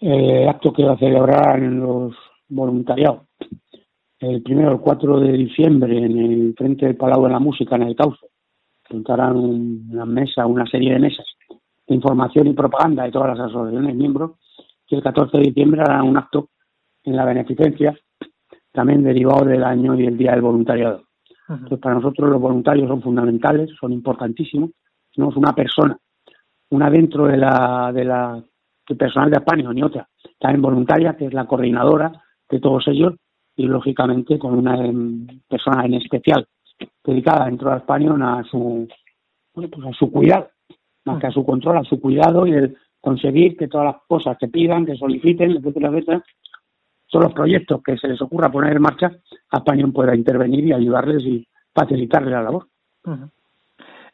El acto que va a celebrar en los voluntariados el primero el 4 de diciembre en el frente del Palau de la Música en el Cauce juntarán una mesa, una serie de mesas de información y propaganda de todas las asociaciones miembros y el 14 de diciembre harán un acto en la beneficencia también derivado del año y el día del voluntariado. Entonces, para nosotros los voluntarios son fundamentales, son importantísimos. Tenemos una persona, una dentro de la, de la del personal de Apanio ni otra, también voluntaria, que es la coordinadora de todos ellos, y lógicamente con una em, persona en especial dedicada dentro de Español a su pues a su cuidado, más que a su control, a su cuidado y el conseguir que todas las cosas que pidan, que soliciten, etcétera, etcétera, todos los proyectos que se les ocurra poner en marcha, Español pueda intervenir y ayudarles y facilitarles la labor.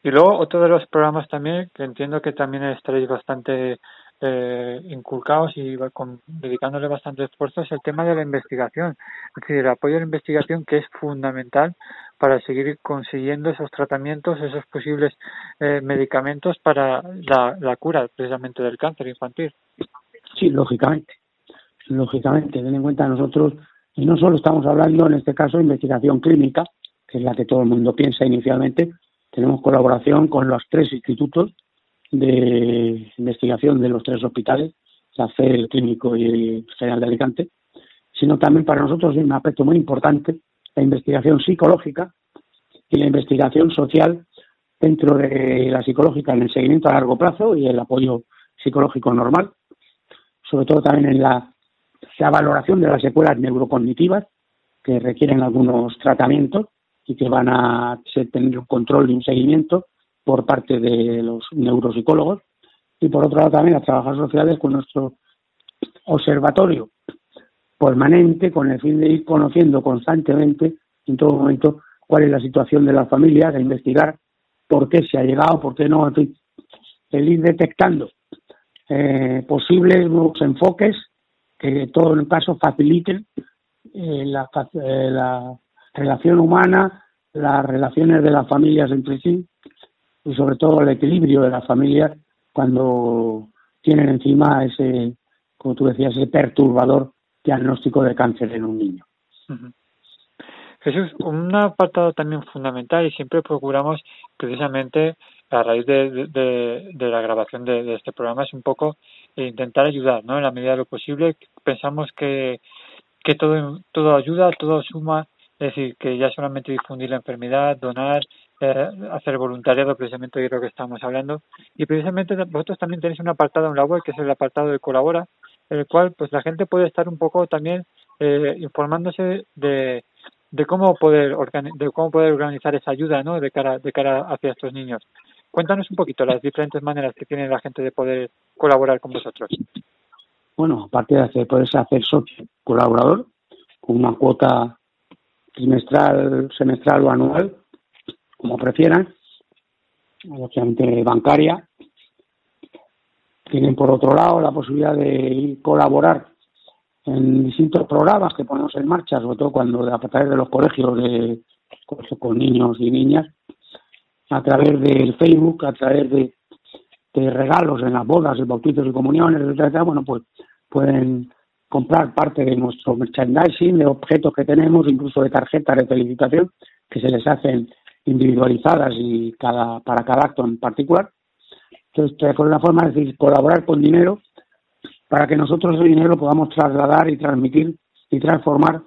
Y luego otro de los programas también, que entiendo que también estaréis bastante eh, inculcados y con, dedicándole bastante esfuerzo, es el tema de la investigación. Es decir, el apoyo a la investigación que es fundamental para seguir consiguiendo esos tratamientos, esos posibles eh, medicamentos para la, la cura precisamente del cáncer infantil. Sí, lógicamente. Lógicamente, ten en cuenta nosotros, y no solo estamos hablando en este caso de investigación clínica, que es la que todo el mundo piensa inicialmente, tenemos colaboración con los tres institutos de investigación de los tres hospitales, la CER, el Clínico y el General de Alicante, sino también para nosotros es un aspecto muy importante la investigación psicológica y la investigación social dentro de la psicológica en el seguimiento a largo plazo y el apoyo psicológico normal, sobre todo también en la, valoración de las secuelas neurocognitivas que requieren algunos tratamientos y que van a tener un control y un seguimiento por parte de los neuropsicólogos. Y por otro lado también las trabajadoras sociales con nuestro observatorio permanente con el fin de ir conociendo constantemente en todo momento cuál es la situación de las familias, de investigar por qué se ha llegado, por qué no, el ir detectando eh, posibles nuevos enfoques que en todo caso faciliten eh, la, eh, la relación humana, las relaciones de las familias entre sí y sobre todo el equilibrio de las familias cuando tienen encima ese, como tú decías, ese perturbador diagnóstico de cáncer en un niño. Jesús, un apartado también fundamental y siempre procuramos precisamente a raíz de, de, la grabación de, este programa es un poco intentar ayudar, ¿no? En la medida de lo posible. Pensamos que, que todo, todo ayuda, todo suma, es decir, que ya solamente difundir la enfermedad, donar, eh, hacer voluntariado, precisamente de lo que estamos hablando. Y precisamente vosotros también tenéis un apartado en la web que es el apartado de colabora, en el cual pues la gente puede estar un poco también eh, informándose de, de cómo poder de cómo poder organizar esa ayuda no de cara de cara hacia estos niños. Cuéntanos un poquito las diferentes maneras que tiene la gente de poder colaborar con vosotros bueno aparte de hacer, poderse hacer socio colaborador con una cuota trimestral semestral o anual como prefieran obviamente bancaria. Tienen por otro lado la posibilidad de colaborar en distintos programas que ponemos en marcha, sobre todo cuando a través de los colegios de con niños y niñas, a través del Facebook, a través de, regalos en las bodas, en bautizos y comuniones, etcétera, bueno, pues pueden comprar parte de nuestro merchandising, de objetos que tenemos, incluso de tarjetas de felicitación que se les hacen individualizadas y cada para cada acto en particular. Entonces, por una forma decir, colaborar con dinero para que nosotros ese dinero lo podamos trasladar y transmitir y transformar,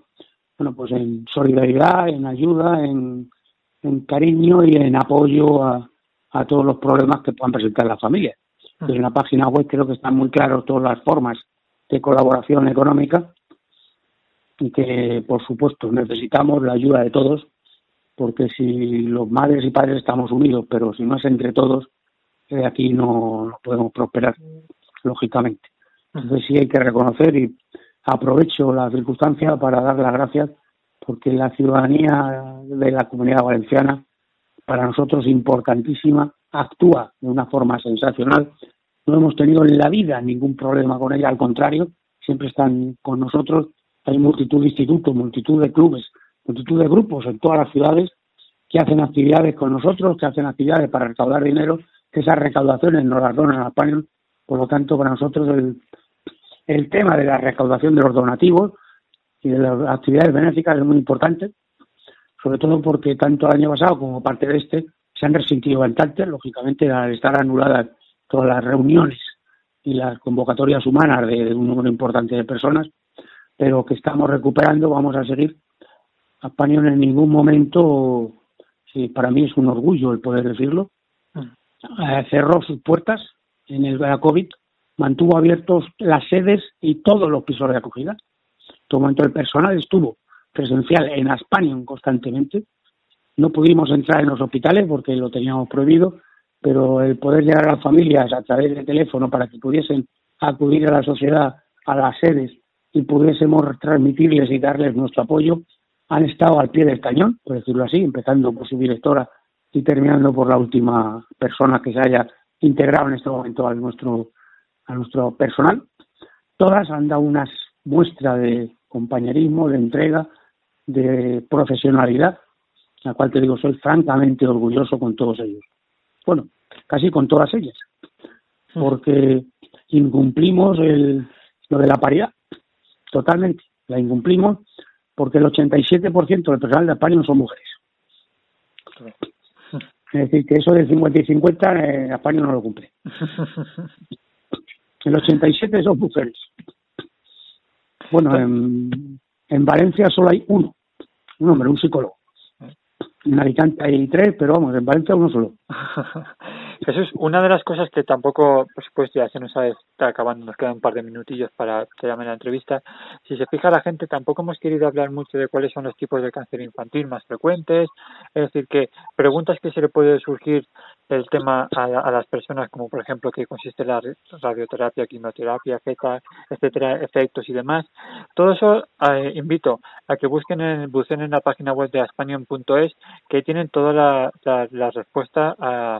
bueno, pues en solidaridad, en ayuda, en, cariño y en apoyo a, a todos los problemas que puedan presentar las familias. En la página web creo que están muy claras todas las formas de colaboración económica y que, por supuesto, necesitamos la ayuda de todos, porque si los madres y padres estamos unidos, pero si no es entre todos, eh, aquí no, no podemos prosperar, lógicamente. Entonces sí hay que reconocer y aprovecho la circunstancia para dar las gracias porque la ciudadanía de la comunidad valenciana, para nosotros importantísima, actúa de una forma sensacional. No hemos tenido en la vida ningún problema con ella, al contrario, siempre están con nosotros. Hay multitud de institutos, multitud de clubes, multitud de grupos en todas las ciudades que hacen actividades con nosotros, que hacen actividades para recaudar dinero, que esas recaudaciones nos las donan a España. Por lo tanto, para nosotros el, el tema de la recaudación de los donativos y de las actividades benéficas es muy importante, sobre todo porque tanto el año pasado como parte de este se han resentido bastante, lógicamente, al estar anuladas todas las reuniones y las convocatorias humanas de, un número importante de personas, pero que estamos recuperando, vamos a seguir. Español en ningún momento, sí, para mí es un orgullo el poder decirlo, eh, cerró sus puertas en el COVID, mantuvo abiertos las sedes y todos los pisos de acogida todo momento el personal estuvo presencial en España constantemente. No pudimos entrar en los hospitales porque lo teníamos prohibido, pero el poder llegar a las familias a través de teléfono para que pudiesen acudir a la sociedad, a las sedes y pudiésemos transmitirles y darles nuestro apoyo, han estado al pie del cañón, por decirlo así, empezando por su directora y terminando por la última persona que se haya integrado en este momento a nuestro, a nuestro personal. Todas han dado unas muestras de compañerismo, de entrega, de profesionalidad, la cual te digo, soy francamente orgulloso con todos ellos. Bueno, casi con todas ellas, porque incumplimos el, lo de la paridad, totalmente, la incumplimos porque el 87% del personal de España no son mujeres. Es decir, que eso del 50 y 50 en España no lo cumple. El 87 son mujeres. Bueno, en, en Valencia solo hay uno, un hombre, un psicólogo. En Alicante hay tres, pero vamos, en Valencia uno solo. Jesús, una de las cosas que tampoco, por supuesto, ya se nos está acabando, nos quedan un par de minutillos para terminar la entrevista. Si se fija la gente, tampoco hemos querido hablar mucho de cuáles son los tipos de cáncer infantil más frecuentes. Es decir, que preguntas que se le puede surgir el tema a, las personas, como por ejemplo qué consiste la radioterapia, quimioterapia, etcétera, efectos y demás. Todo eso eh, invito a que busquen en, busquen en la página web de aspanion.es que tienen toda la, la, la respuesta a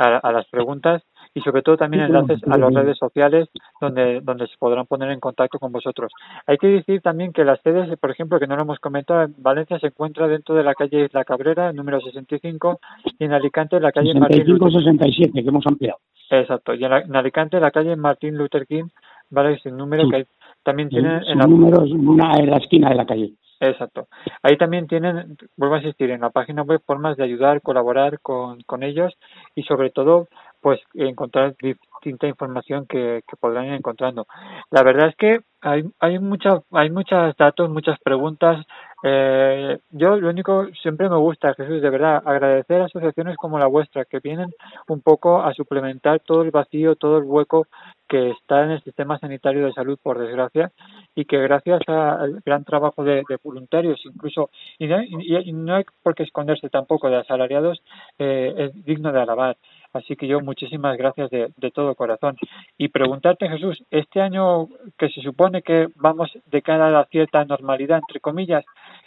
a, las preguntas y sobre todo también enlaces a las redes sociales donde, donde se podrán poner en contacto con vosotros. Hay que decir también que las sedes, por ejemplo, que no lo hemos comentado, en Valencia se encuentra dentro de la calle La Cabrera, número 65, y en Alicante la calle 65, 67, que hemos ampliado. Exacto, y en, Alicante la calle Martín Luther King, ¿vale? Es el número que también tienen en la... número una en la esquina de la calle. Exacto. Ahí también tienen, vuelvo a insistir, en la página web formas de ayudar, colaborar con, con ellos y sobre todo, pues encontrar distinta información que, podrán ir encontrando. La verdad es que hay, hay, mucha, hay muchos datos, muchas preguntas. Eh, yo lo único, siempre me gusta, Jesús, de verdad, agradecer a asociaciones como la vuestra que vienen un poco a suplementar todo el vacío, todo el hueco que está en el sistema sanitario de salud, por desgracia, y que gracias al gran trabajo de, voluntarios, incluso, y no, hay por qué esconderse tampoco de asalariados, eh, es digno de alabar. Así que yo muchísimas gracias de, todo corazón. Y preguntarte, Jesús, este año que se supone que vamos de cara a la cierta normalidad, entre comillas,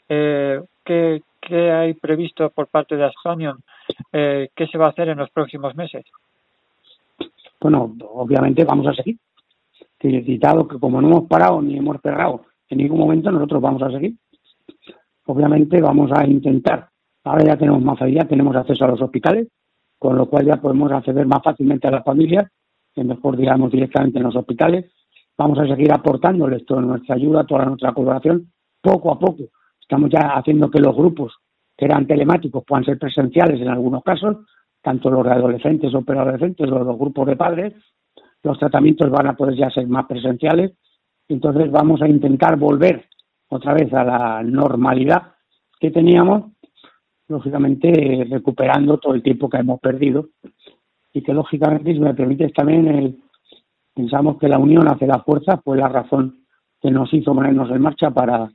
eh, ¿qué, hay previsto por parte de Aspanion? Eh, ¿Qué se va a hacer en los próximos meses? bueno, obviamente vamos a seguir. Citado que como no hemos parado ni hemos cerrado en ningún momento, nosotros vamos a seguir. Obviamente vamos a intentar, ahora ya tenemos más facilidad, tenemos acceso a los hospitales, con lo cual ya podemos acceder más fácilmente a las familias, que mejor digamos directamente en los hospitales. Vamos a seguir aportándoles toda nuestra ayuda, toda nuestra colaboración, poco a poco. Estamos ya haciendo que los grupos que eran telemáticos puedan ser presenciales en algunos casos, tanto los adolescentes o preadolescentes o los grupos de padres, los tratamientos van a poder ya ser más presenciales. Entonces vamos a intentar volver otra vez a la normalidad que teníamos. Lógicamente recuperando todo el tiempo que hemos perdido y que lógicamente, si me permites también, pensamos que la unión hace la fuerza, fue la razón que nos hizo ponernos en marcha para,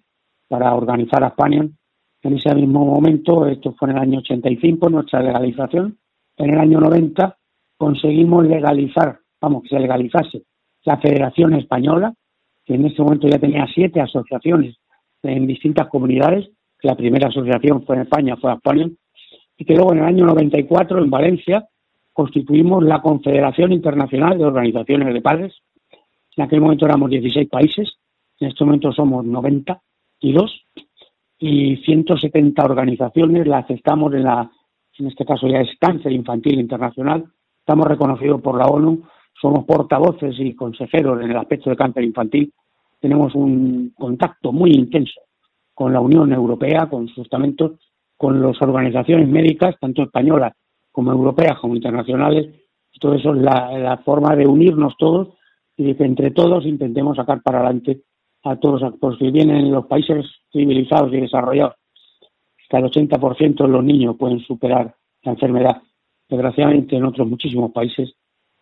para organizar a España. En ese mismo momento, esto fue en el año 85, nuestra legalización. En el año 90 conseguimos legalizar, vamos, que se legalizase la Federación Española, que en ese momento ya tenía siete asociaciones en distintas comunidades. La primera asociación fue en España, fue España, y que luego en el año 94 en Valencia constituimos la Confederación Internacional de Organizaciones de Padres. En aquel momento éramos 16 países, en este momento somos 92 y 170 organizaciones las estamos en la, en este caso ya es Cáncer Infantil Internacional, estamos reconocidos por la ONU, somos portavoces y consejeros en el aspecto de cáncer infantil, tenemos un contacto muy intenso con la Unión Europea, con sus estamentos, con las organizaciones médicas, tanto españolas como europeas como internacionales, todo eso es la, forma de unirnos todos y de que entre todos intentemos sacar para adelante a todos los actores. Si bien en los países civilizados y desarrollados hasta el 80% de los niños pueden superar la enfermedad, desgraciadamente en otros muchísimos países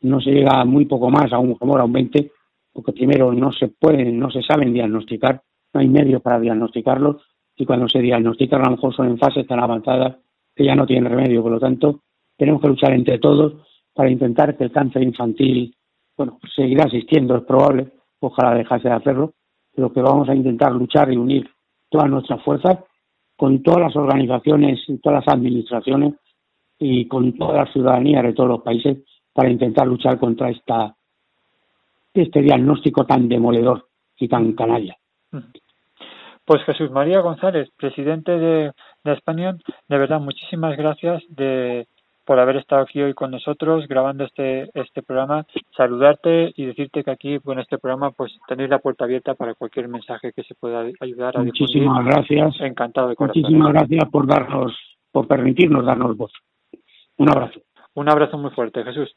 no se llega muy poco más, a un, a un 20, porque primero no se pueden, no se saben diagnosticar, no hay medios para diagnosticarlos, y cuando se diagnostican a lo mejor son en fases tan avanzadas que ya no tienen remedio. Por lo tanto, tenemos que luchar entre todos para intentar que el cáncer infantil, bueno, seguirá existiendo, es probable, ojalá dejase de hacerlo, pero que vamos a intentar luchar y unir todas nuestras fuerzas con todas las organizaciones y todas las administraciones y con toda la ciudadanía de todos los países para intentar luchar contra esta este diagnóstico tan demoledor y tan canalla. Pues Jesús María González, presidente de, de España, de verdad muchísimas gracias de, por haber estado aquí hoy con nosotros grabando este este programa, saludarte y decirte que aquí en este programa pues tenéis la puerta abierta para cualquier mensaje que se pueda ayudar a Muchísimas gracias. Encantado de corazón. Muchísimas gracias por darnos por permitirnos darnos voz. Un abrazo. Un abrazo muy fuerte, Jesús.